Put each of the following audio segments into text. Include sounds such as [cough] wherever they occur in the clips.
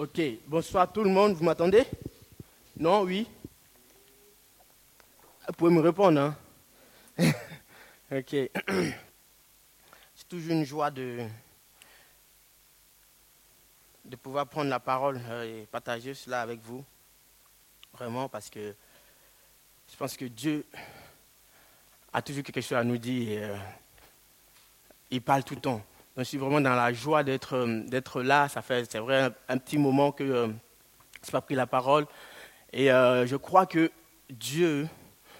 Ok, bonsoir tout le monde, vous m'attendez? Non, oui Vous pouvez me répondre, hein? [laughs] Ok. [clears throat] C'est toujours une joie de, de pouvoir prendre la parole euh, et partager cela avec vous. Vraiment, parce que je pense que Dieu a toujours quelque chose à nous dire. Euh, il parle tout le temps. Je suis vraiment dans la joie d'être, euh, d'être là. Ça fait, c'est vrai, un, petit moment que je n'ai pas pris la parole. Et je crois que Dieu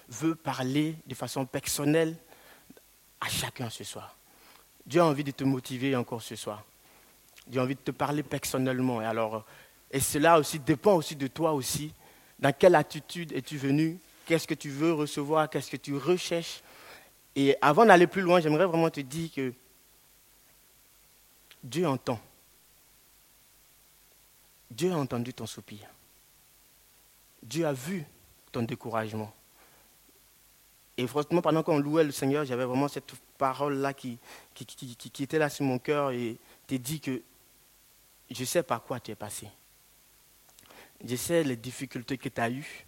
veut parler de façon personnelle à chacun ce soir. Dieu a envie de te motiver encore ce soir. Dieu a envie de te parler personnellement. Et, alors, et cela aussi dépend aussi de toi aussi. Dans quelle attitude es-tu venu? Qu'est-ce que tu veux recevoir? Qu'est-ce que tu recherches? Et avant d'aller plus loin, j'aimerais vraiment te dire que Dieu entend. Dieu a entendu ton soupir. Dieu a vu ton découragement. Et franchement, pendant qu'on louait le Seigneur, j'avais vraiment cette parole-là qui, qui, était là sur mon cœur et te dit que je sais par quoi tu es passé. Je sais les difficultés que tu as eues.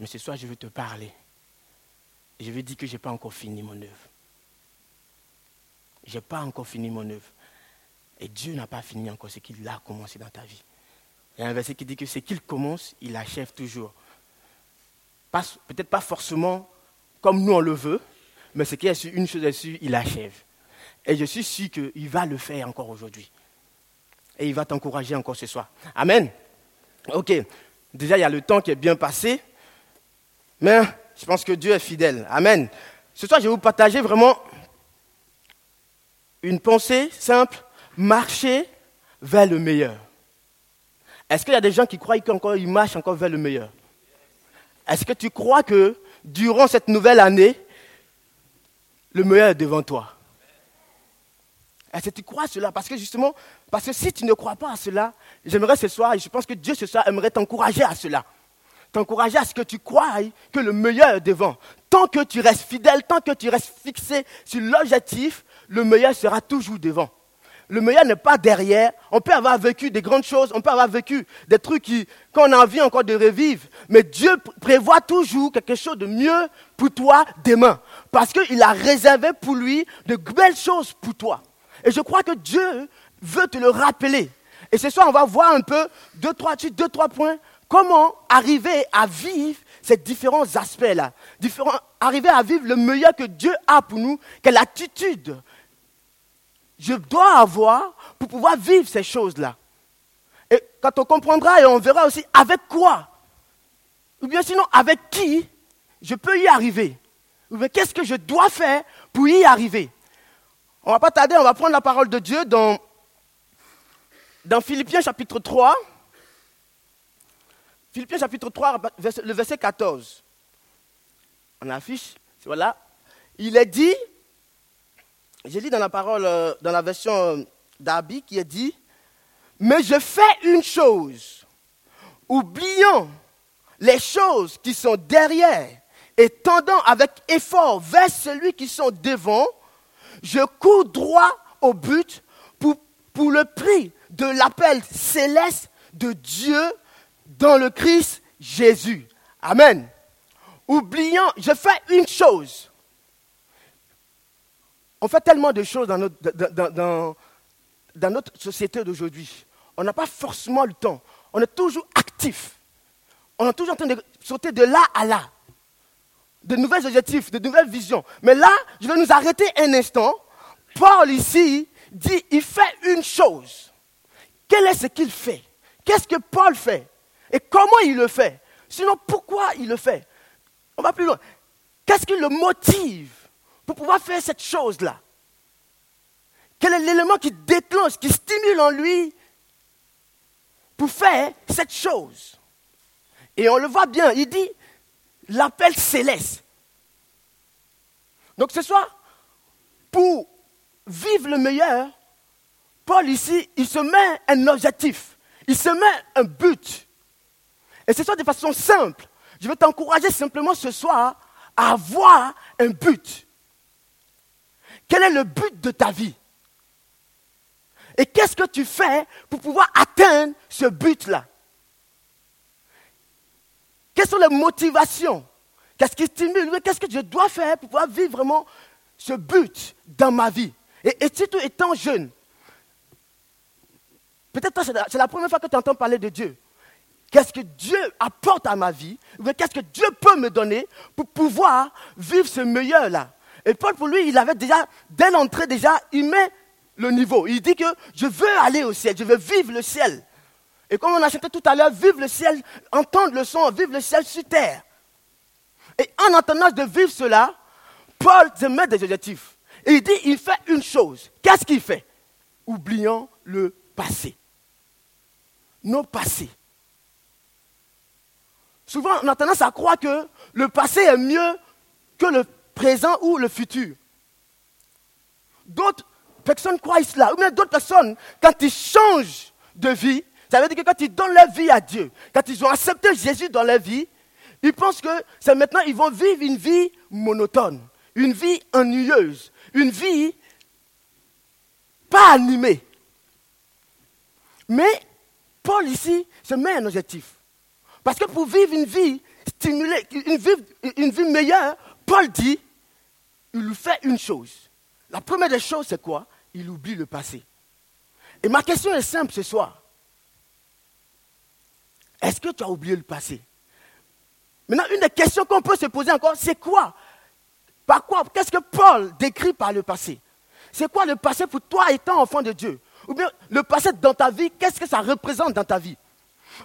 Mais ce soir, je veux te parler. je veux dire que je n'ai pas encore fini mon œuvre. Je n'ai pas encore fini mon œuvre. Et Dieu n'a pas fini encore ce qu'il a commencé dans ta vie. Il y a un verset qui dit que ce qu'il commence, il achève toujours peut-être pas forcément comme nous on le veut, mais ce qui est sûr, une chose est sûre, il achève. Et je suis sûr qu'il va le faire encore aujourd'hui. Et il va t'encourager encore ce soir. Amen. Ok. Déjà, il y a le temps qui est bien passé. Mais je pense que Dieu est fidèle. Amen. Ce soir, je vais vous partager vraiment une pensée simple. Marcher vers le meilleur. Est-ce qu'il y a des gens qui croient qu'ils marchent encore vers le meilleur? Est-ce que tu crois que durant cette nouvelle année, le meilleur est devant toi? Est-ce que tu crois cela? Parce que justement, parce que si tu ne crois pas à cela, j'aimerais ce soir, et je pense que Dieu ce soir aimerait t'encourager à cela. T'encourager à ce que tu crois que le meilleur est devant. Tant que tu restes fidèle, tant que tu restes fixé sur l'objectif, le meilleur sera toujours devant le meilleur n'est pas derrière. On peut avoir vécu des grandes choses, on peut avoir vécu des trucs qu'on a envie encore de revivre. Mais Dieu prévoit toujours quelque chose de mieux pour toi demain. Parce qu'il a réservé pour lui de belles choses pour toi. Et je crois que Dieu veut te le rappeler. Et ce soir, on va voir un peu deux, trois, deux, trois points. Comment arriver à vivre ces différents aspects-là. arriver à vivre le meilleur que Dieu a pour nous. Quelle attitude je dois avoir pour pouvoir vivre ces choses-là. Et quand on comprendra et on verra aussi avec quoi, ou bien sinon avec qui je peux y arriver, ou bien qu'est-ce que je dois faire pour y arriver. On ne va pas tarder, on va prendre la parole de Dieu dans, dans Philippiens chapitre 3. Philippiens chapitre 3, le verset 14. On affiche, voilà. Il est dit, j'ai lu dans la parole, euh, dans la version euh, d'Abi, qui est dit Mais je fais une chose, oubliant les choses qui sont derrière et tendant avec effort vers celui qui sont devant, je cours droit au but pour, pour le prix de l'appel céleste de Dieu dans le Christ Jésus. Amen. Oubliant, je fais une chose on fait tellement de choses dans notre, société d'aujourd'hui. On n'a pas forcément le temps. On est toujours actif. On est toujours en train de sauter de là à là. De nouveaux objectifs, de nouvelles visions. Mais là, je vais nous arrêter un instant. Paul ici dit, il fait une chose. Quel est ce qu'il fait? Qu'est-ce que Paul fait? Et comment il le fait? Sinon, pourquoi il le fait? On va plus loin. Qu'est-ce qui le motive? Pour pouvoir faire cette chose-là Quel est l'élément qui déclenche, qui stimule en lui pour faire cette chose? Et on le voit bien, il dit l'appel céleste. Donc ce soir, pour vivre le meilleur, Paul ici, il se met un objectif, il se met un but. Et ce soir, de façon simple, je veux t'encourager simplement ce soir à avoir un but. Quel est le but de ta vie? Et qu'est-ce que tu fais pour pouvoir atteindre ce but-là? Quelles sont les motivations? Qu'est-ce qui stimule? Qu'est-ce que je dois faire pour pouvoir vivre vraiment ce but dans ma vie? Et, et surtout étant jeune. Peut-être c'est la, première fois que tu entends parler de Dieu. Qu'est-ce que Dieu apporte à ma vie? Qu'est-ce que Dieu peut me donner pour pouvoir vivre ce meilleur-là? Et Paul, pour lui, il avait déjà, dès l'entrée déjà, il met le niveau. Il dit que je veux aller au ciel, je veux vivre le ciel. Et comme on a chanté tout à l'heure, vivre le ciel, entendre le son, vivre le ciel sur terre. Et en entendant de vivre cela, Paul se met des objectifs. Et il dit, il fait une chose. Qu'est-ce qu'il fait? Oubliant le passé. Nos passés. Souvent, on a tendance à croire que le passé est mieux que le présent ou le futur. D'autres personnes croient cela. Ou bien d'autres personnes, quand ils changent de vie, ça veut dire que quand ils donnent leur vie à Dieu, quand ils ont accepté Jésus dans leur vie, ils pensent que c'est maintenant, ils vont vivre une vie monotone une vie ennuyeuse, une vie pas animée. Mais Paul ici se met un objectif. Parce que pour vivre une vie stimulée, une vie, une vie meilleure, Paul dit, il lui fait une chose. La première des choses, c'est quoi? Il oublie le passé. Et ma question est simple ce soir. Est-ce que tu as oublié le passé? Maintenant, une des questions qu'on peut se poser encore, c'est quoi? Par quoi? Qu'est-ce que Paul décrit par le passé? C'est quoi le passé pour toi étant enfant de Dieu? Ou bien le passé dans ta vie, qu'est-ce que ça représente dans ta vie?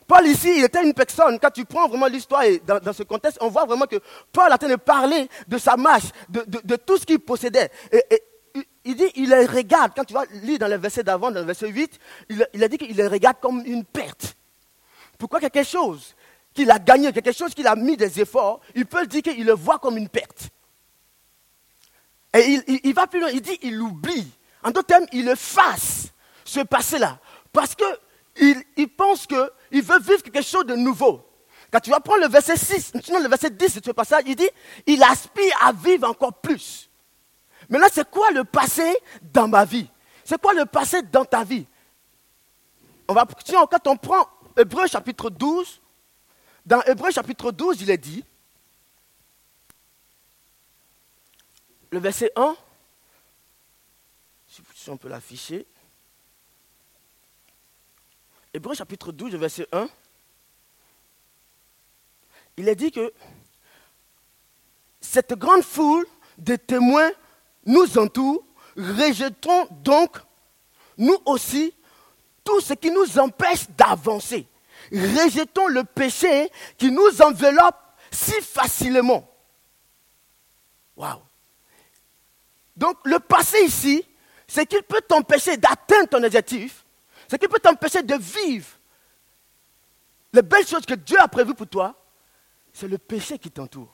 Paul ici, il était une personne, quand tu prends vraiment l'histoire dans, ce contexte, on voit vraiment que Paul a train de parler de sa marche, de, tout ce qu'il possédait. Et, il dit, il les regarde, quand tu vas lire dans le verset d'avant, dans le verset 8, il, il a dit qu'il les regarde comme une perte. Pourquoi quelque chose qu'il a gagné, quelque chose qu'il a mis des efforts, il peut dire qu'il le voit comme une perte. Et il, va plus loin, il dit il oublie. En d'autres termes, il efface ce passé-là. Parce qu'il il pense qu'il veut vivre quelque chose de nouveau. Quand tu vas prendre le verset 6, sinon le verset 10 de ce passage, il dit il aspire à vivre encore plus. Mais là, c'est quoi le passé dans ma vie? C'est quoi le passé dans ta vie? On va, Quand on prend Hébreu chapitre 12, dans Hébreu chapitre 12, il est dit le verset 1, si on peut l'afficher, Hébreu chapitre 12, verset 1, il est dit que cette grande foule de témoins nous entoure, rejetons donc, nous aussi, tout ce qui nous empêche d'avancer. Rejetons le péché qui nous enveloppe si facilement. Waouh! Donc le passé ici, c'est qu'il peut t'empêcher d'atteindre ton objectif, c'est qu'il peut t'empêcher de vivre les belles choses que Dieu a prévues pour toi, c'est le péché qui t'entoure.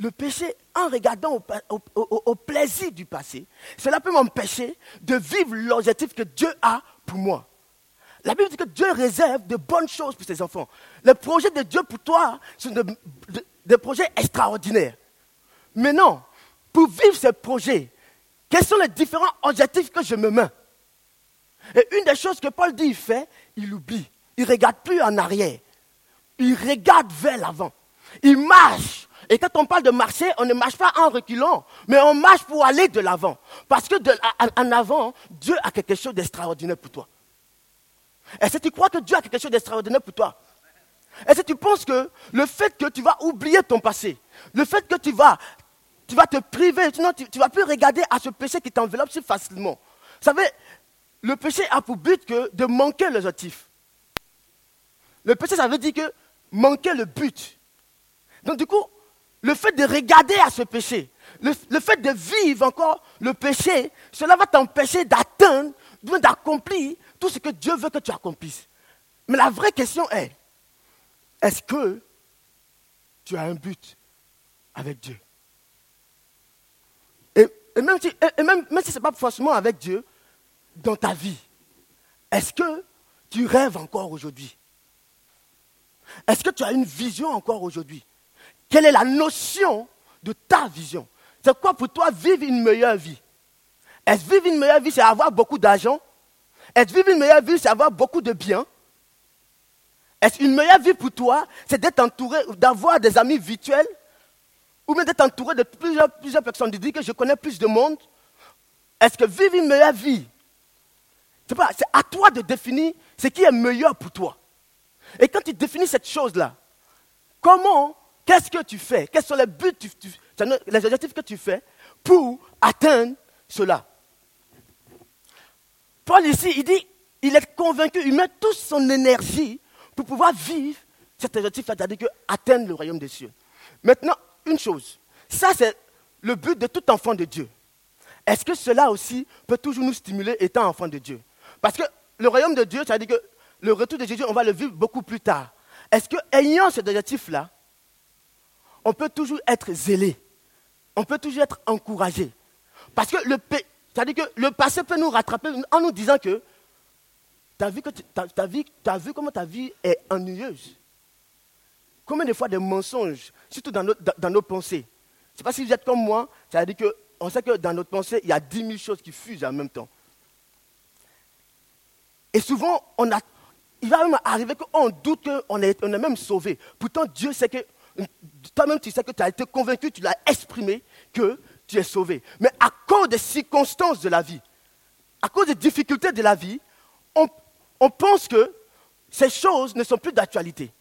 Le péché, en regardant au, plaisir du passé, cela peut m'empêcher de vivre l'objectif que Dieu a pour moi. La Bible dit que Dieu réserve de bonnes choses pour ses enfants. Les projets de Dieu pour toi sont des projets extraordinaires. Mais non, pour vivre ce projet, quels sont les différents objectifs que je me mets Et une des choses que Paul dit, il fait, il oublie. Il ne regarde plus en arrière. Il regarde vers l'avant. Il marche. Et quand on parle de marcher, on ne marche pas en reculant, mais on marche pour aller de l'avant. Parce que en avant, Dieu a quelque chose d'extraordinaire pour toi. Est-ce que tu crois que Dieu a quelque chose d'extraordinaire pour toi? Est-ce que tu penses que le fait que tu vas oublier ton passé, le fait que tu vas tu vas te priver, sinon tu ne vas plus regarder à ce péché qui t'enveloppe si facilement. Vous savez, le péché a pour but que de manquer l'objectif. Le péché, ça veut dire que manquer le but. Donc du coup, le fait de regarder à ce péché, le, le fait de vivre encore le péché, cela va t'empêcher d'atteindre, d'accomplir tout ce que Dieu veut que tu accomplisses. Mais la vraie question est, est-ce que tu as un but avec Dieu? Et même si, ce n'est pas forcément avec Dieu, dans ta vie, est-ce que tu rêves encore aujourd'hui? Est-ce que tu as une vision encore aujourd'hui? Quelle est la notion de ta vision? C'est quoi pour toi vivre une meilleure vie? Est-ce vivre une meilleure vie, c'est avoir beaucoup d'argent? Est-ce vivre une meilleure vie, c'est avoir beaucoup de biens? Est-ce une meilleure vie pour toi, c'est d'être entouré, d'avoir des amis virtuels? Ou bien d'être entouré de plusieurs, personnes, de dire que je connais plus de monde Est-ce que vivre une meilleure vie, c'est à toi de définir ce qui est meilleur pour toi. Et quand tu définis cette chose-là, comment, qu'est-ce que tu fais Quels sont les buts, les objectifs que tu fais pour atteindre cela? Paul ici, il dit, il est convaincu, il met toute son énergie pour pouvoir vivre cet objectif-là, c'est-à-dire atteindre le royaume des cieux. Maintenant, une chose, ça c'est le but de tout enfant de Dieu. Est-ce que cela aussi peut toujours nous stimuler étant enfant de Dieu? Parce que le royaume de Dieu, c'est-à-dire que le retour de Jésus, on va le vivre beaucoup plus tard. Est-ce qu'ayant cet objectif-là, on peut toujours être zélé? On peut toujours être encouragé? Parce que le, c'est-à-dire que le passé peut nous rattraper en nous disant que tu que as, vu comment ta vie est ennuyeuse. Combien de fois des mensonges, surtout dans nos, dans, nos pensées? Je ne sais pas si vous êtes comme moi, c'est-à-dire qu'on sait que dans notre pensée, il y a dix mille choses qui fusent en même temps. Et souvent, on a il va même arriver qu'on doute qu'on est, on est même sauvé. Pourtant, Dieu sait que, toi-même, tu sais que tu as été convaincu, tu l'as exprimé, que tu es sauvé. Mais à cause des circonstances de la vie, à cause des difficultés de la vie, on pense que ces choses ne sont plus d'actualité.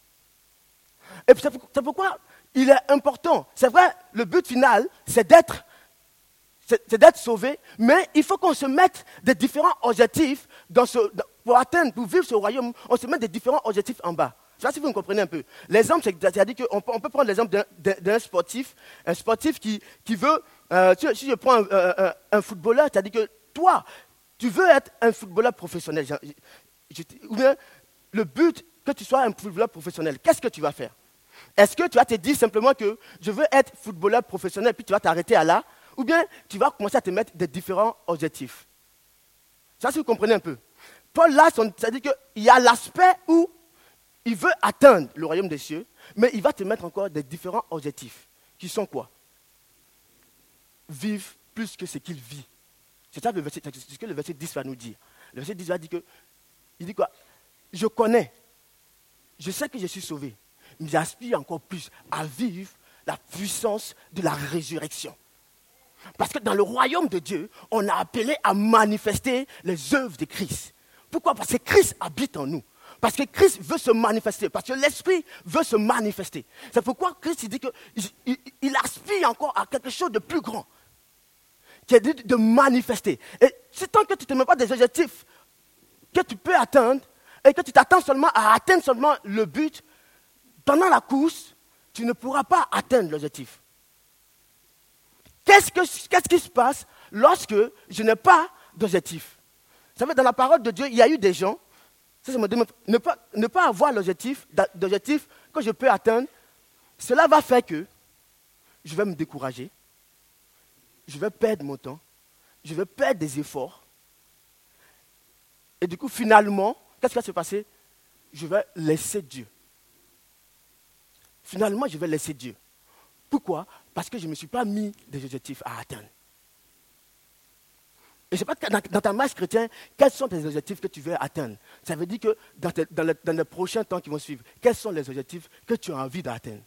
Et c'est pourquoi il est important. C'est vrai, le but final, c'est d'être c'est d'être sauvé, mais il faut qu'on se mette des différents objectifs pour atteindre, pour vivre ce royaume, on se met des différents objectifs en bas. Je ne sais pas si vous me comprenez un peu. L'exemple, c'est-à-dire qu'on peut, prendre l'exemple d'un sportif, un sportif qui, qui veut, euh, si, je prends un, footballeur, c'est-à-dire que toi, tu veux être un footballeur professionnel, ou bien le but que tu sois un footballeur professionnel, qu'est-ce que tu vas faire? Est-ce que tu vas te dire simplement que je veux être footballeur professionnel, puis tu vas t'arrêter à là, ou bien tu vas commencer à te mettre des différents objectifs? Ça, si vous comprenez un peu. Paul, là, c'est-à-dire qu'il y a l'aspect où il veut atteindre le royaume des cieux, mais il va te mettre encore des différents objectifs, qui sont quoi? Vivre plus que ce qu'il vit. C'est ça ce que le verset 10 va nous dire. Le verset 10 va dire que, il dit quoi? Je connais, je sais que je suis sauvé, mais j'aspire encore plus à vivre la puissance de la résurrection. Parce que dans le royaume de Dieu, on a appelé à manifester les œuvres de Christ. Pourquoi? Parce que Christ habite en nous. Parce que Christ veut se manifester. Parce que l'Esprit veut se manifester. C'est pourquoi Christ dit qu'il aspire encore à quelque chose de plus grand. Qui est de manifester. Et si tant que tu ne te mets pas des objectifs que tu peux atteindre, et que tu t'attends seulement à atteindre seulement le but, pendant la course, tu ne pourras pas atteindre l'objectif. Qu'est-ce, qui se passe lorsque je n'ai pas d'objectif? Vous savez, dans la parole de Dieu, il y a eu des gens, ça, ne, pas, ne pas avoir l'objectif, d'objectif que je peux atteindre, cela va faire que je vais me décourager, je vais perdre mon temps, je vais perdre des efforts. Et du coup, finalement, qu'est-ce qui va se passer? Je vais laisser Dieu. Finalement, je vais laisser Dieu. Pourquoi? Parce que je ne me suis pas mis des objectifs à atteindre. Et je ne sais pas dans, ta marche chrétienne, quels sont tes objectifs que tu veux atteindre? Ça veut dire que dans, les prochains temps qui vont suivre, quels sont les objectifs que tu as envie d'atteindre?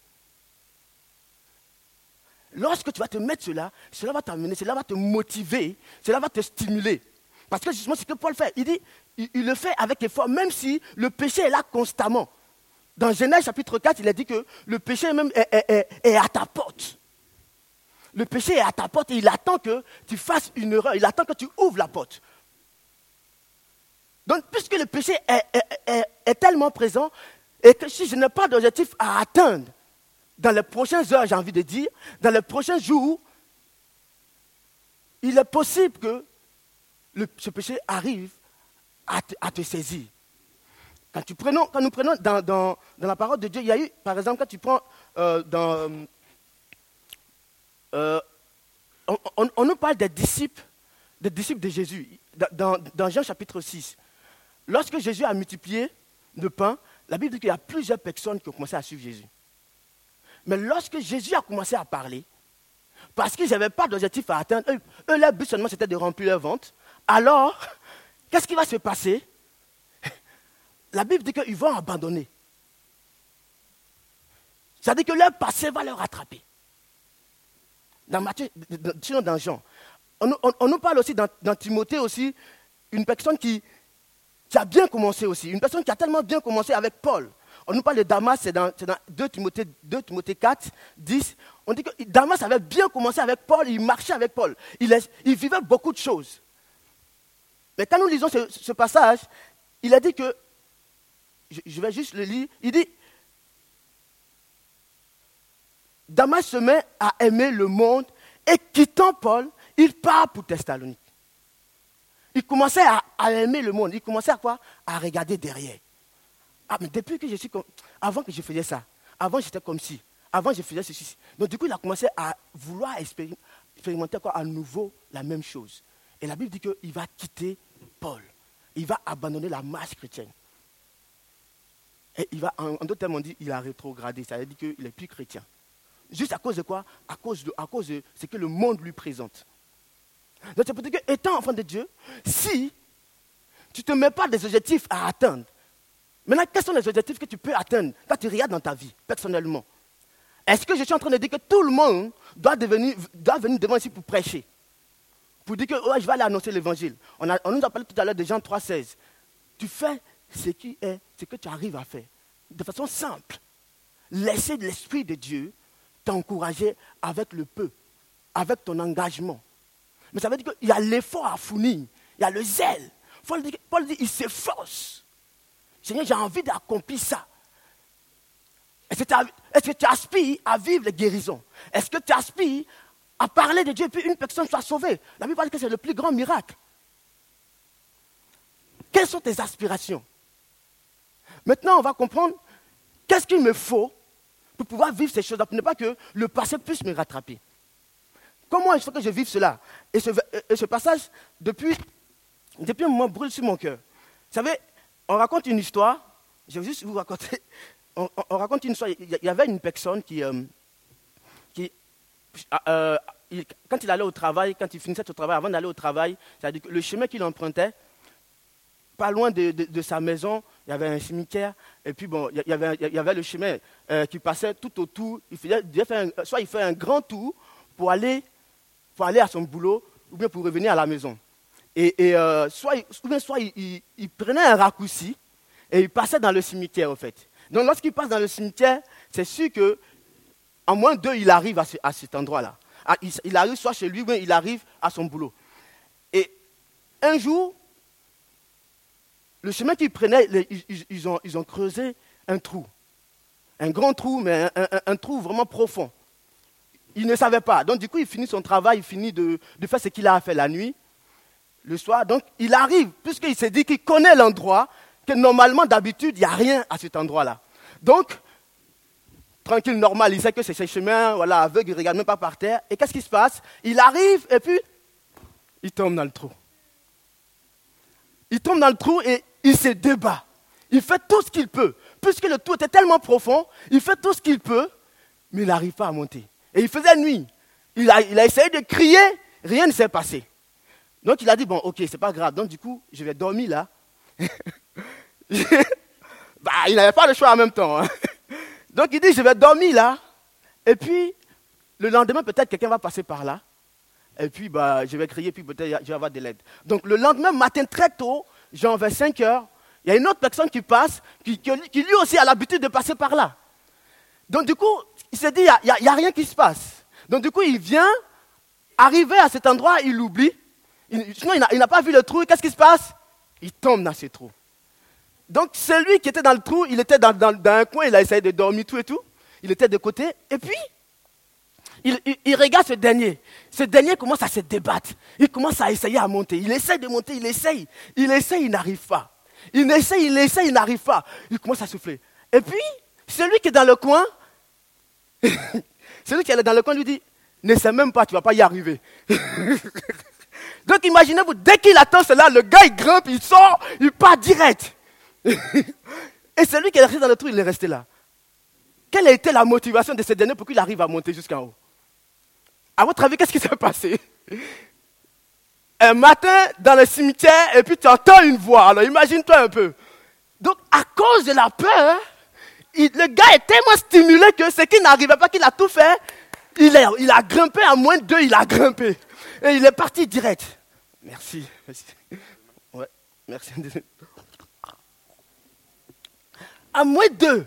Lorsque tu vas te mettre cela, cela va t'amener, cela va te motiver, cela va te stimuler. Parce que justement, c'est ce que Paul fait. Il dit, il, le fait avec effort, même si le péché est là constamment. Dans Genèse chapitre 4, il a dit que le péché même est à ta porte le péché est à ta porte et il attend que tu fasses une erreur, il attend que tu ouvres la porte. Donc, puisque le péché est, tellement présent, et que si je n'ai pas d'objectif à atteindre dans les prochaines heures, j'ai envie de dire, dans les prochains jours, il est possible que ce péché arrive à te, saisir. Quand, nous prenons dans, la parole de Dieu, il y a eu, par exemple, quand tu prends euh, dans euh, on, nous parle des disciples, des disciples de Jésus, dans, Jean chapitre 6. Lorsque Jésus a multiplié le pain, la Bible dit qu'il y a plusieurs personnes qui ont commencé à suivre Jésus. Mais lorsque Jésus a commencé à parler, parce qu'ils n'avaient pas d'objectif à atteindre. Eux, leur but seulement, c'était de remplir leur vente. Alors, [laughs] qu'est-ce qui va se passer? La Bible dit qu'ils vont abandonner. Dit que leur passé va leur rattraper. Dans Matthieu, dans Jean. On, nous parle aussi dans, Timothée aussi, une personne qui, qui a bien commencé aussi, une personne qui a tellement bien commencé avec Paul. On nous parle de Damas, c'est dans, 2, Timothée, 2 Timothée 4, 10. On dit que Damas avait bien commencé avec Paul, il marchait avec Paul. Il, il vivait beaucoup de choses. Mais quand nous lisons ce, passage, il a dit que, je, vais juste le lire, il dit, Damas se met à aimer le monde et quittant Paul, il part pour Thessalonique. Il commençait à, aimer le monde. Il commençait à quoi? À regarder derrière. Ah, mais depuis que je suis comme. Avant que je faisais ça, avant j'étais comme ci, avant je faisais ceci. Donc du coup, il a commencé à vouloir expérimenter quoi, à nouveau la même chose. Et la Bible dit qu'il va quitter Paul. Il va abandonner la marche chrétienne. Et il va, en, d'autres termes, on dit il a rétrogradé. Ça veut dire qu'il n'est plus chrétien. Juste à cause de quoi? À cause de, à cause de ce que le monde lui présente. Donc c'est pour dire que, étant enfant de Dieu, si tu ne te mets pas des objectifs à atteindre, Maintenant, quels sont les objectifs que tu peux atteindre? Quand tu regardes dans ta vie, personnellement Est-ce que je suis en train de dire que tout le monde doit, devenir, doit venir devant ici pour prêcher? Pour dire que je vais aller annoncer l'évangile. On, on, nous a parlé tout à l'heure de Jean 3,16. Tu fais ce qui est, ce que tu arrives à faire. De façon simple. Laissez l'Esprit de Dieu t'encourager avec le peu, avec ton engagement. Mais ça veut dire qu'il y a l'effort à fournir, il y a le zèle. Paul dit, il s'efforce. Seigneur, j'ai envie d'accomplir ça. Est-ce que, tu aspires à vivre les guérisons Est-ce que tu aspires à parler de Dieu et puis une personne soit sauvée? La Bible parle que c'est le plus grand miracle. Quelles sont tes aspirations? Maintenant, on va comprendre qu'est-ce qu'il me faut pour pouvoir vivre ces choses-là, pour ne pas que le passé puisse me rattraper. Comment il faut que je vive cela? Et ce, passage, depuis, depuis un moment, brûle sur mon cœur. Vous savez, on raconte une histoire. Je vais juste vous raconter. [laughs] On, raconte une histoire. Il y avait une personne qui, euh, euh, quand il allait au travail, quand il finissait son travail, avant d'aller au travail, le chemin qu'il empruntait, pas loin de, sa maison, il y avait un cimetière, et puis bon, il y avait, le chemin euh, qui passait tout autour. Il faisait, soit il fait un grand tour pour aller, pour aller à son boulot, ou bien pour revenir à la maison. Et, euh, soit, soit il, prenait un raccourci et il passait dans le cimetière, en fait. Donc lorsqu'il passe dans le cimetière, c'est sûr que en moins deux, il arrive à, cet endroit-là. Ah, il, arrive soit chez lui, ou il arrive à son boulot. Et un jour, le chemin qu'il prenait, ils, ont, creusé un trou. Un grand trou, mais un, trou vraiment profond. Il ne savait pas. Donc du coup, il finit son travail, il finit de, faire ce qu'il a fait la nuit le soir. Donc, il arrive, puisqu'il s'est dit qu'il connaît l'endroit, que normalement, d'habitude, il n'y a rien à cet endroit-là. Donc, tranquille, normal, il sait que c'est ses chemins, voilà, aveugle, il ne regarde même pas par terre. Et qu'est-ce qui se passe? Il arrive et puis, il tombe dans le trou. Il tombe dans le trou et il se débat. Il fait tout ce qu'il peut. Puisque le trou était tellement profond, il fait tout ce qu'il peut, mais il n'arrive pas à monter. Et il faisait nuit. Il a, il a essayé de crier, rien ne s'est passé. Donc il a dit, bon, ok, c'est pas grave. Donc du coup, je vais dormir là. [laughs] bah, il n'avait pas le choix en même temps. Hein. Donc il dit, je vais dormir là. Et puis, le lendemain, peut-être quelqu'un va passer par là. Et puis, bah, je vais crier, puis peut-être je vais avoir de l'aide. Donc le lendemain matin, très tôt, genre vers 5 heures, il y a une autre personne qui passe, qui, lui aussi a l'habitude de passer par là. Donc du coup, il s'est dit, il n'y a, rien qui se passe. Donc du coup, il vient, arriver à cet endroit, il l'oublie. Sinon, il n'a pas vu le trou. Qu'est-ce qui se passe? Il tombe dans ce trou. Donc, celui qui était dans le trou, il était dans, un coin, il a essayé de dormir tout et tout. Il était de côté. Et puis, il, regarde ce dernier. Ce dernier commence à se débattre. Il commence à essayer à monter. Il essaye de monter, il essaye. Il essaye, il n'arrive pas. Il essaye, il essaye, il n'arrive pas. Il commence à souffler. Et puis, celui qui est dans le coin, [laughs] celui qui est dans le coin lui dit, ne sais même pas, tu ne vas pas y arriver. [laughs] Donc imaginez-vous, dès qu'il attend cela, le gars il grimpe, il sort, il part direct. [laughs] Et celui qui est resté dans le trou, il est resté là. Quelle a été la motivation de ce dernier pour qu'il arrive à monter jusqu'en haut? À votre avis, qu'est-ce qui s'est passé? Un matin, dans le cimetière, et puis tu entends une voix. Alors imagine-toi un peu. Donc, à cause de la peur, le gars est tellement stimulé que ce qui n'arrivait pas, qu'il a tout fait, il, a grimpé à moins de deux, il a grimpé. Et il est parti direct. Merci. merci. Ouais, merci. À moins de deux.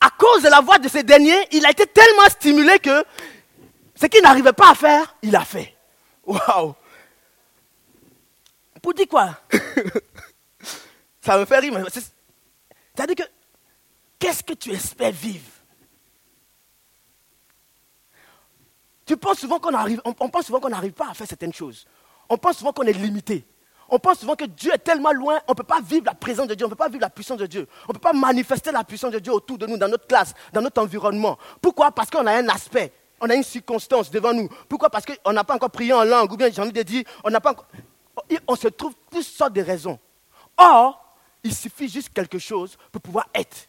À cause de la voix de ces derniers, il a été tellement stimulé que ce qu'il n'arrivait pas à faire, il a fait. Waouh! Pour dire quoi? [coughs] Ça me fait rire. C'est-à-dire que, qu'est-ce que tu espères vivre? Tu penses souvent qu'on arrive, on, pense souvent qu'on n'arrive pas à faire certaines choses. On pense souvent qu'on est limité. On pense souvent que Dieu est tellement loin, on ne peut pas vivre la présence de Dieu, on ne peut pas vivre la puissance de Dieu. On ne peut pas manifester la puissance de Dieu autour de nous, dans notre classe, dans notre environnement. Pourquoi? Parce qu'on a un aspect, on a une circonstance devant nous. Pourquoi? Parce qu'on n'a pas encore prié en langue, ou bien j'ai envie de dire, on n'a pas encore... On se trouve toutes sortes de raisons. Or, il suffit juste quelque chose pour pouvoir être.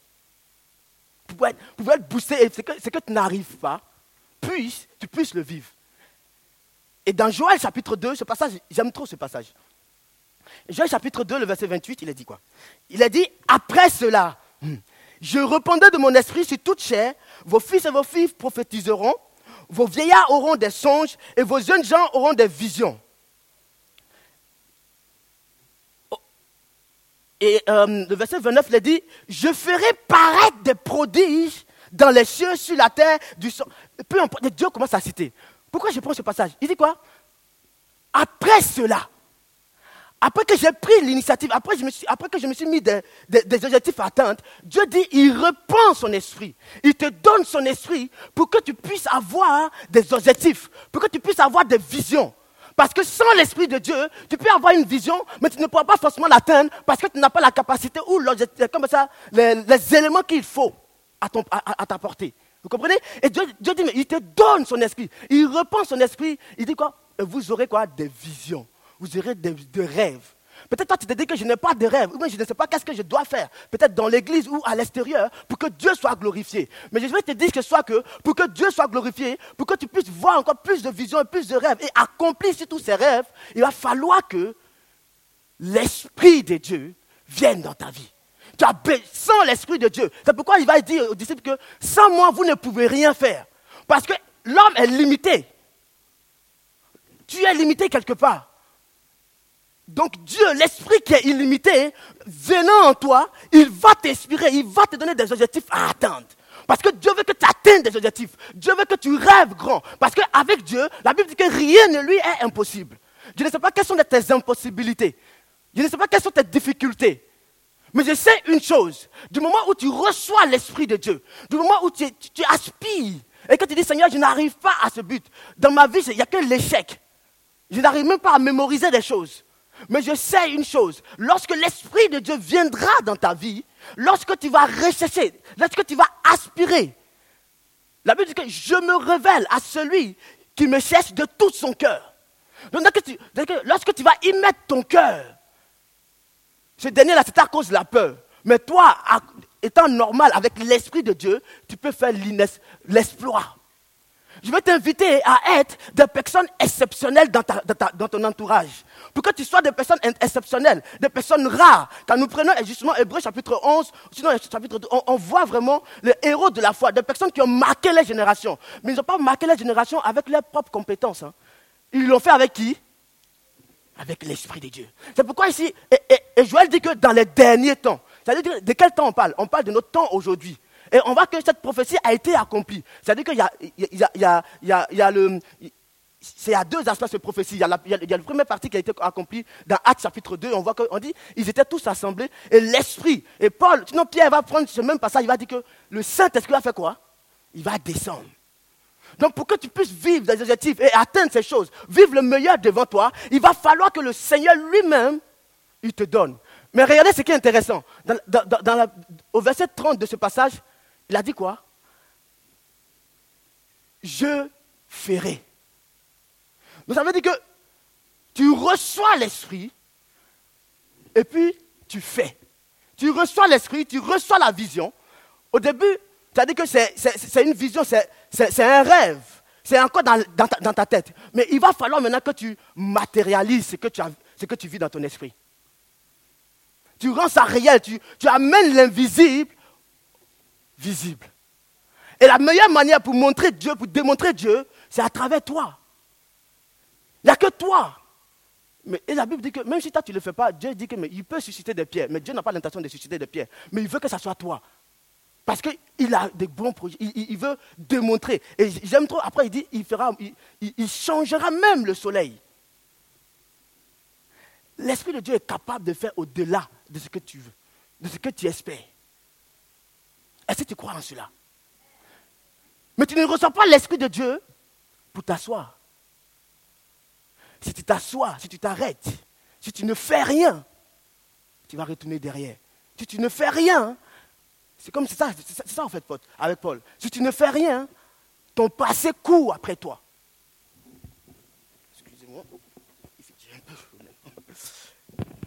Pour pouvoir être, pour être boosté. Et ce que, que tu n'arrives pas, puisse, tu puisses le vivre. Et dans Joël chapitre 2, ce passage, j'aime trop ce passage. Joël chapitre 2, le verset 28, il a dit quoi? Il a dit, après cela, hmm, je répondrai de mon esprit sur toute chair, vos fils et vos filles prophétiseront, vos vieillards auront des songes et vos jeunes gens auront des visions. Et euh, le verset 29, il a dit, je ferai paraître des prodiges dans les cieux, sur la terre, du sang. Peu importe, Dieu commence à citer. Pourquoi je prends ce passage? Il dit quoi? Après cela, après que j'ai pris l'initiative, après, après, que je me suis mis des, objectifs à atteindre, Dieu dit, il reprend son esprit. Il te donne son esprit pour que tu puisses avoir des objectifs, pour que tu puisses avoir des visions. Parce que sans l'Esprit de Dieu, tu peux avoir une vision, mais tu ne pourras pas forcément l'atteindre parce que tu n'as pas la capacité ou comme ça, les, éléments qu'il faut à, à, t'apporter. Vous comprenez? Et Dieu, dit, mais il te donne son esprit. Il reprend son esprit. Il dit quoi? Vous aurez quoi? Des visions. Vous aurez des, rêves. Peut-être toi, tu te dis que je n'ai pas de rêve, ou bien je ne sais pas qu'est-ce que je dois faire, peut-être dans l'église ou à l'extérieur, pour que Dieu soit glorifié. Mais je vais te dire que soit que, pour que Dieu soit glorifié, pour que tu puisses voir encore plus de visions et plus de rêves, et accomplir tous ces rêves, il va falloir que l'Esprit de Dieu vienne dans ta vie. Tu as sans l'Esprit de Dieu. C'est pourquoi il va dire aux disciples que sans moi, vous ne pouvez rien faire. Parce que l'homme est limité. Tu es limité quelque part. Donc Dieu, l'esprit qui est illimité, venant en toi, il va t'inspirer, il va te donner des objectifs à atteindre. Parce que Dieu veut que tu atteignes des objectifs. Dieu veut que tu rêves grand. Parce qu'avec Dieu, la Bible dit que rien ne lui est impossible. Je ne sais pas quelles sont tes impossibilités. Je ne sais pas quelles sont tes difficultés. Mais je sais une chose. Du moment où tu reçois l'Esprit de Dieu, du moment où tu, tu aspires, et que tu dis, Seigneur, je n'arrive pas à ce but. Dans ma vie, il n'y a que l'échec. Je n'arrive même pas à mémoriser des choses. Mais je sais une chose, lorsque l'Esprit de Dieu viendra dans ta vie, lorsque tu vas rechercher, lorsque tu vas aspirer, la Bible dit que je me révèle à celui qui me cherche de tout son cœur. Donc, lorsque tu vas y mettre ton cœur, ce dernier-là, c'est à cause de la peur. Mais toi, étant normal avec l'Esprit de Dieu, tu peux faire l'exploit. Je veux t'inviter à être des personnes exceptionnelles dans, ton entourage. Pour que tu sois des personnes exceptionnelles, des personnes rares. Quand nous prenons justement Hébreu chapitre 11, sinon chapitre 2, on, voit vraiment les héros de la foi, des personnes qui ont marqué les générations. Mais ils n'ont pas marqué les générations avec leurs propres compétences. Hein. Ils l'ont fait avec qui? Avec l'Esprit de Dieu. C'est pourquoi ici, et, Joël dit que dans les derniers temps, c'est-à-dire de quel temps on parle? On parle de notre temps aujourd'hui. Et on voit que cette prophétie a été accomplie. C'est-à-dire qu'il y y y y a le, c'est à deux aspects cette prophétie. Il y, a la, première partie qui a été accomplie dans Actes chapitre 2. On voit qu'on dit ils étaient tous assemblés et l'Esprit. Et Paul, sinon Pierre va prendre ce même passage, il va dire que le Saint-Esprit va faire quoi? Il va descendre. Donc pour que tu puisses vivre des objectifs et atteindre ces choses, vivre le meilleur devant toi, il va falloir que le Seigneur lui-même, il te donne. Mais regardez ce qui est intéressant. au verset 30 de ce passage, il a dit quoi? Je ferai. Donc ça veut dire que tu reçois l'esprit et puis tu fais. Tu reçois l'esprit, tu reçois la vision. Au début, ça dit que c'est une vision, c'est un rêve. c'est encore dans, ta, tête. Mais il va falloir maintenant que tu matérialises ce que tu, tu vis dans ton esprit. Tu rends ça réel, tu, tu amènes l'invisible visible. Et la meilleure manière pour montrer Dieu, pour démontrer Dieu, c'est à travers toi. Il n'y a que toi. Mais, et la Bible dit que même si toi tu ne le fais pas, Dieu dit qu'il peut susciter des pierres. Mais Dieu n'a pas l'intention de susciter des pierres. Mais il veut que ce soit toi. Parce qu'il a des bons projets. Il, veut démontrer. Et j'aime trop. Après, il dit il, il, changera même le soleil. L'Esprit de Dieu est capable de faire au-delà de ce que tu veux, de ce que tu espères. Est-ce que tu crois en cela? Mais tu ne ressens pas l'Esprit de Dieu pour t'asseoir. Si tu t'assois, si tu t'arrêtes, si tu ne fais rien, tu vas retourner derrière. Si tu ne fais rien, c'est comme ça, c'est ça en fait, avec Paul. Si tu ne fais rien, ton passé court après toi. Excusez-moi.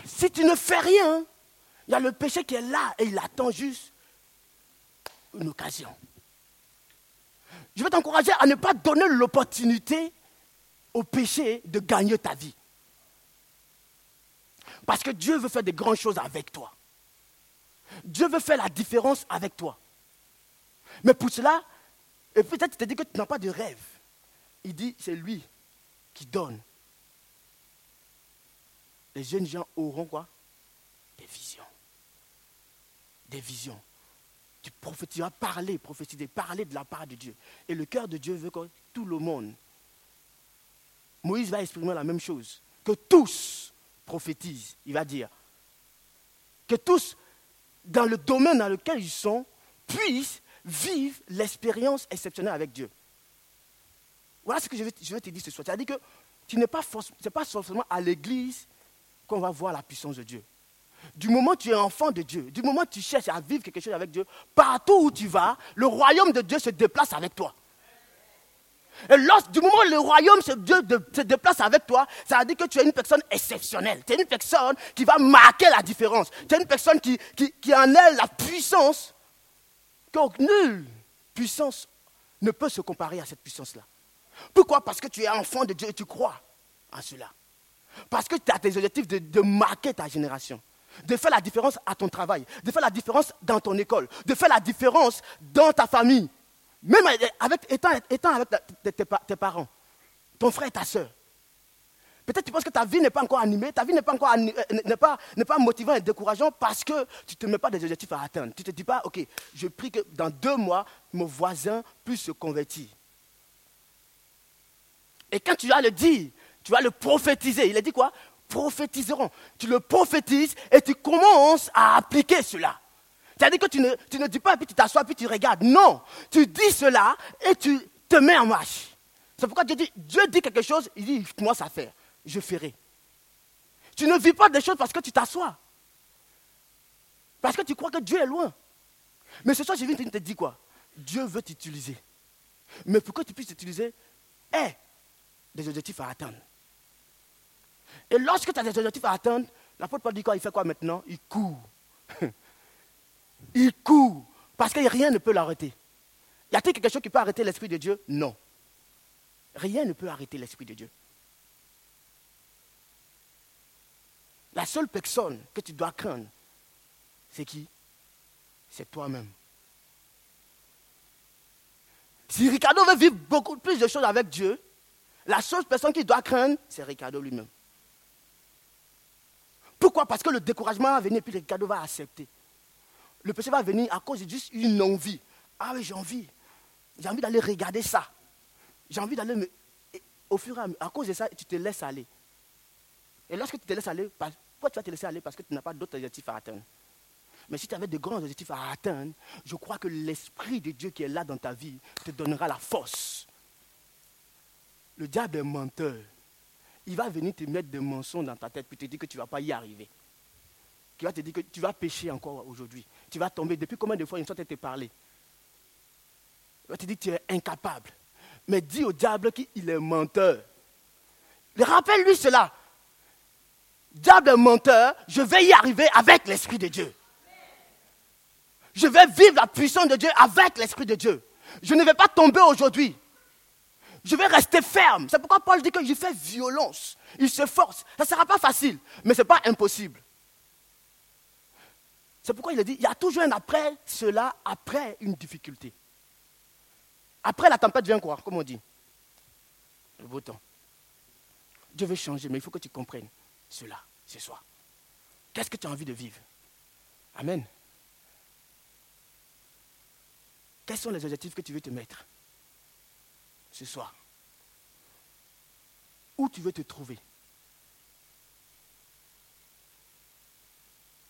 Si tu ne fais rien, il y a le péché qui est là et il attend juste une occasion. Je vais t'encourager à ne pas donner l'opportunité au péché de gagner ta vie. Parce que Dieu veut faire des grandes choses avec toi. Dieu veut faire la différence avec toi. Mais pour cela, et peut-être tu te dis que tu n'as pas de rêve. Il dit, c'est lui qui donne. Les jeunes gens auront quoi? Des visions. Des visions. Tu prophétiseras, parler, prophétiser, parler de la part de Dieu. Et le cœur de Dieu veut que tout le monde Moïse va exprimer la même chose. Que tous prophétisent, il va dire. Que tous, dans le domaine dans lequel ils sont, puissent vivre l'expérience exceptionnelle avec Dieu. Voilà ce que je vais, te dire ce soir. C'est-à-dire que ce n'est pas, pas forcément à l'église qu'on va voir la puissance de Dieu. Du moment où tu es enfant de Dieu, du moment où tu cherches à vivre quelque chose avec Dieu, partout où tu vas, le royaume de Dieu se déplace avec toi. Et lorsque, du moment où le royaume se, Dieu se déplace avec toi, ça veut dire que tu es une personne exceptionnelle. Tu es une personne qui va marquer la différence. Tu es une personne qui, qui, en a la puissance que nulle puissance ne peut se comparer à cette puissance-là. Pourquoi? Parce que tu es enfant de Dieu et tu crois en cela. Parce que tu as tes objectifs de marquer ta génération de faire la différence à ton travail, de faire la différence dans ton école, de faire la différence dans ta famille, même avec, étant, étant avec tes, parents, ton frère et ta soeur. Peut-être tu penses que ta vie n'est pas encore animée, ta vie n'est pas encore euh, n'est pas, n'est pas motivante et décourageante parce que tu ne te mets pas des objectifs à atteindre. Tu ne te dis pas, ok, je prie que dans deux mois, mon voisin puisse se convertir. Et quand tu vas le dire, tu vas le prophétiser. Il a dit quoi? Prophétiseront. Tu le prophétises et tu commences à appliquer cela. C'est-à-dire que tu ne, tu ne dis pas, puis tu t'assois, puis tu regardes. Non, tu dis cela et tu te mets en marche. C'est pourquoi Dieu dit, Dieu dit quelque chose, il dit, moi ça faire, je ferai. Tu ne vis pas des choses parce que tu t'assois. Parce que tu crois que Dieu est loin. Mais ce soir, je viens te dire quoi? Dieu veut t'utiliser. Mais pour que tu puisses t'utiliser, aie des objectifs à atteindre. Et lorsque tu as des objectifs à atteindre, l'apôtre Paul dit quoi? Il fait quoi maintenant? Il court. [laughs] Il court. Parce que rien ne peut l'arrêter. Y a-t-il quelque chose qui peut arrêter l'Esprit de Dieu? Non. Rien ne peut arrêter l'Esprit de Dieu. La seule personne que tu dois craindre, c'est qui? C'est toi-même. Si Ricardo veut vivre beaucoup plus de choses avec Dieu, la seule personne qu'il doit craindre, c'est Ricardo lui-même. Pourquoi? Parce que le découragement va venir puis Ricardo va accepter le péché va venir à cause de juste une envie. Ah oui, j'ai envie. J'ai envie d'aller regarder ça. J'ai envie d'aller me... au fur et à mesure, à cause de ça, tu te laisses aller. Et lorsque tu te laisses aller, pourquoi tu vas te laisser aller? Parce que tu n'as pas d'autres objectifs à atteindre. Mais si tu avais de grands objectifs à atteindre, je crois que l'Esprit de Dieu qui est là dans ta vie te donnera la force. Le diable est menteur. Il va venir te mettre des mensonges dans ta tête puis te dire que tu ne vas pas y arriver qui va te dire que tu vas pécher encore aujourd'hui. Tu vas tomber. Depuis combien de fois une fois te parler Il va te dire que tu es incapable. Mais dis au diable qu'il est menteur. Rappelle-lui cela. Diable est menteur, je vais y arriver avec l'Esprit de Dieu. Je vais vivre la puissance de Dieu avec l'Esprit de Dieu. Je ne vais pas tomber aujourd'hui. Je vais rester ferme. C'est pourquoi Paul dit que je fais violence. Il se force. Ça ne sera pas facile, mais ce n'est pas impossible. C'est pourquoi il a dit, il y a toujours un après cela, après une difficulté. Après la tempête vient quoi, comme on dit Le beau temps. Dieu veut changer, mais il faut que tu comprennes cela ce soir. Qu'est-ce que tu as envie de vivre? Amen. Quels sont les objectifs que tu veux te mettre ce soir? Où tu veux te trouver?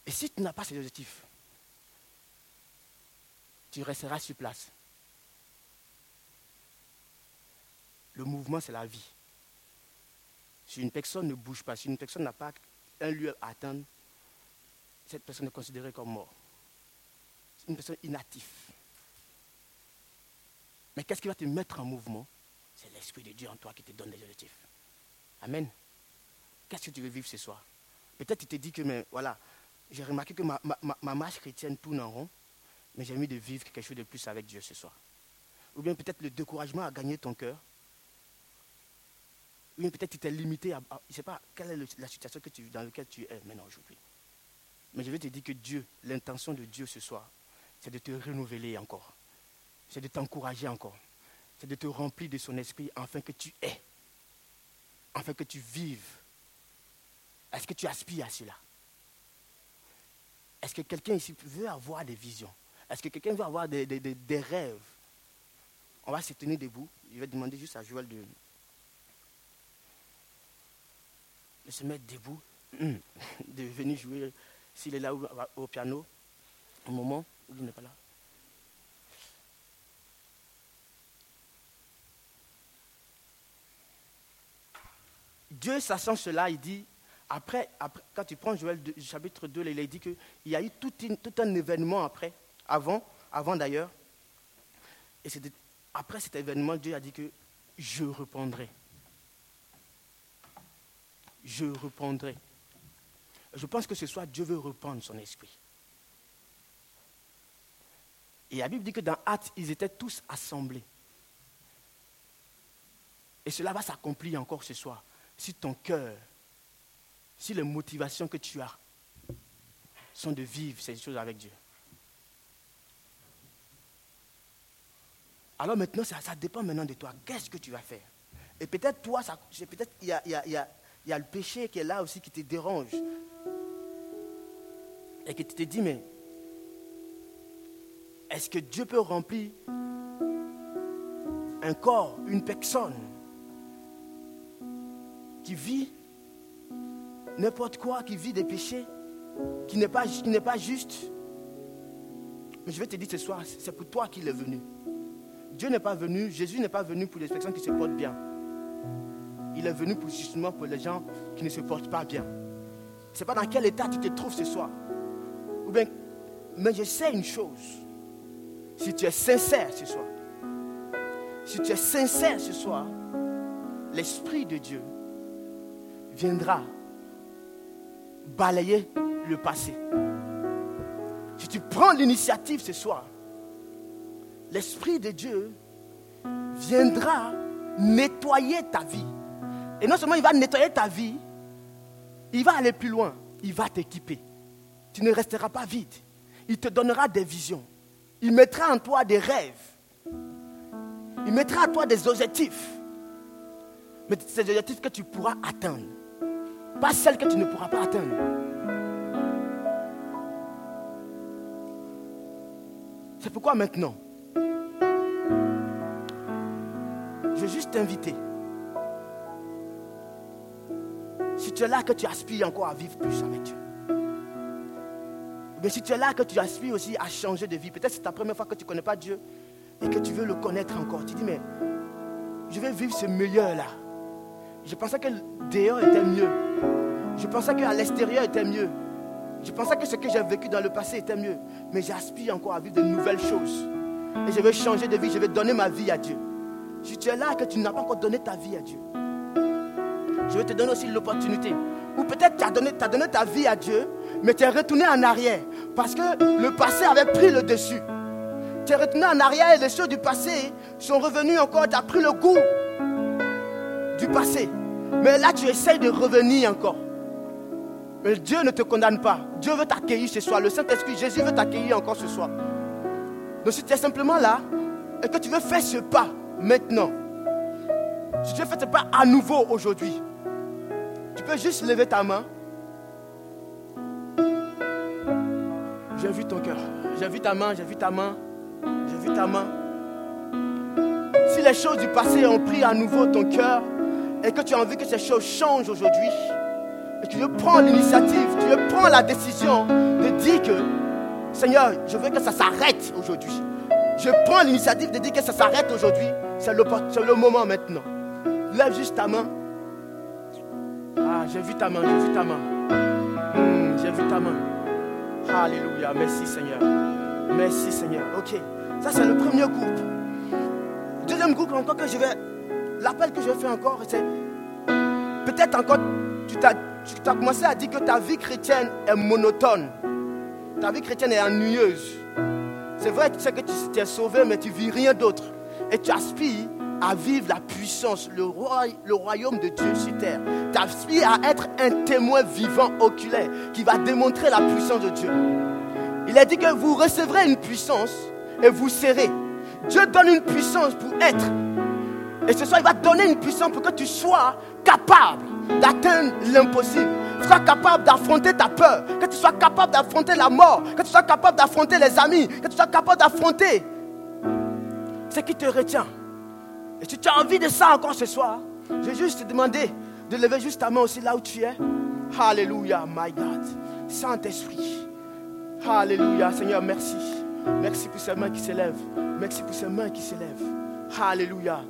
Et si tu n'as pas ces objectifs, tu resteras sur place. Le mouvement, c'est la vie. Si une personne ne bouge pas, si une personne n'a pas un lieu à atteindre, cette personne est considérée comme mort. C'est une personne inactive. Mais qu'est-ce qui va te mettre en mouvement? C'est l'Esprit de Dieu en toi qui te donne des objectifs. Amen. Qu'est-ce que tu veux vivre ce soir? Peut-être tu te dis que, mais voilà, j'ai remarqué que ma, marche chrétienne tourne en rond, mais j'ai envie de vivre quelque chose de plus avec Dieu ce soir. Ou bien peut-être le découragement a gagné ton cœur. Ou bien peut-être tu t'es limité à, Je ne sais pas quelle est la situation que tu, dans laquelle tu es maintenant aujourd'hui. Mais je vais te dire que Dieu, l'intention de Dieu ce soir, c'est de te renouveler encore. C'est de t'encourager encore. C'est de te remplir de son esprit afin que tu aies. Afin que tu vives. Est-ce que tu aspires à cela? Est-ce que quelqu'un ici veut avoir des visions? Est-ce que quelqu'un veut avoir des, rêves? On va se tenir debout. Je vais demander juste à Joël de, de se mettre debout, [clears throat] de venir jouer, s'il est là au, piano, au moment où il n'est pas là. Dieu, sachant cela, il dit, après, quand tu prends Joël chapitre 2, il a dit qu'il y a eu tout, un événement après, avant, avant d'ailleurs. Et après cet événement, Dieu a dit que je reprendrai. Je reprendrai. Je pense que ce soir, Dieu veut reprendre son esprit. Et la Bible dit que dans Actes, ils étaient tous assemblés. Et cela va s'accomplir encore ce soir. Si ton cœur si les motivations que tu as sont de vivre ces choses avec Dieu. Alors maintenant, ça, dépend maintenant de toi. Qu'est-ce que tu vas faire? Et peut-être toi, peut-être il y a, y a le péché qui est là aussi qui te dérange. Et que tu te dis, mais est-ce que Dieu peut remplir un corps, une personne qui vit n'importe quoi qui vit des péchés, qui n'est pas, juste. Mais je vais te dire ce soir, c'est pour toi qu'il est venu. Dieu n'est pas venu, Jésus n'est pas venu pour les personnes qui se portent bien. Il est venu pour, justement pour les gens qui ne se portent pas bien. Je ne sais pas dans quel état tu te trouves ce soir. Ou bien, mais je sais une chose. Si tu es sincère ce soir, si tu es sincère ce soir, l'Esprit de Dieu viendra balayer le passé. Si tu prends l'initiative ce soir, l'Esprit de Dieu viendra nettoyer ta vie. Et non seulement il va nettoyer ta vie, il va aller plus loin. Il va t'équiper. Tu ne resteras pas vide. Il te donnera des visions. Il mettra en toi des rêves. Il mettra en toi des objectifs. Mais ces objectifs que tu pourras atteindre. Pas celle que tu ne pourras pas atteindre. C'est pourquoi maintenant, je veux juste t'inviter. Si tu es là que tu aspires encore à vivre plus avec Dieu. Mais si tu es là que tu aspires aussi à changer de vie, peut-être c'est ta première fois que tu ne connais pas Dieu et que tu veux le connaître encore. Tu dis, mais je vais vivre ce meilleur-là. Je pensais que dehors était mieux. Je pensais qu'à l'extérieur était mieux. Je pensais que ce que j'ai vécu dans le passé était mieux. Mais j'aspire encore à vivre de nouvelles choses. Et je veux changer de vie. Je vais donner ma vie à Dieu. Si tu es là que tu n'as pas encore donné ta vie à Dieu, je vais te donner aussi l'opportunité. Ou peut-être tu as donné, as donné ta vie à Dieu, mais tu es retourné en arrière. Parce que le passé avait pris le dessus. Tu es retourné en arrière et les choses du passé sont revenus encore. Tu as pris le goût du passé. Mais là, tu essayes de revenir encore. Mais Dieu ne te condamne pas. Dieu veut t'accueillir ce soir. Le Saint-Esprit, Jésus veut t'accueillir encore ce soir. Donc si tu es simplement là et que tu veux faire ce pas maintenant, si tu veux faire ce pas à nouveau aujourd'hui, tu peux juste lever ta main. J'ai vu ton cœur. J'ai vu ta main, j'ai vu ta main, j'ai vu ta main. Si les choses du passé ont pris à nouveau ton cœur et que tu as envie que ces choses changent aujourd'hui, tu veux prendre l'initiative, tu prendre la décision de dire que, Seigneur, je veux que ça s'arrête aujourd'hui. Je prends l'initiative de dire que ça s'arrête aujourd'hui. C'est le, le, moment maintenant. Lève juste ta main. Ah, j'ai vu ta main, j'ai vu ta main. Hmm, j'ai vu ta main. Alléluia. Merci Seigneur. Merci Seigneur. Ok. Ça, c'est le premier groupe. Deuxième groupe encore que je vais. L'appel que je vais faire encore, c'est. Peut-être encore, tu t'as tu as commencé à dire que ta vie chrétienne est monotone. Ta vie chrétienne est ennuyeuse. C'est vrai, tu sais que tu es sauvé, mais tu vis rien d'autre. Et tu aspires à vivre la puissance, le, le royaume de Dieu sur terre. Tu aspires à être un témoin vivant, oculaire, qui va démontrer la puissance de Dieu. Il a dit que vous recevrez une puissance et vous serez. Dieu donne une puissance pour être. Et ce soir, il va donner une puissance pour que tu sois capable d'atteindre l'impossible. Que tu sois capable d'affronter ta peur. Que tu sois capable d'affronter la mort. Que tu sois capable d'affronter les amis. Que tu sois capable d'affronter ce qui te retient. Et si tu as envie de ça encore ce soir, je vais juste te demander de lever juste ta main aussi là où tu es. Alléluia, my God. Saint-Esprit. Alléluia, Seigneur, merci. Merci pour ces mains qui s'élèvent. Merci pour ces mains qui s'élèvent. Alléluia.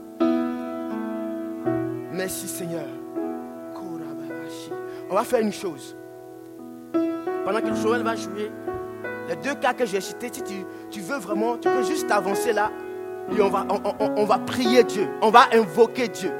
Merci Seigneur. On va faire une chose. Pendant que Joël va jouer, les deux cas que j'ai cités, si tu, veux vraiment, tu peux juste avancer là et on va, on, va prier Dieu. On va invoquer Dieu.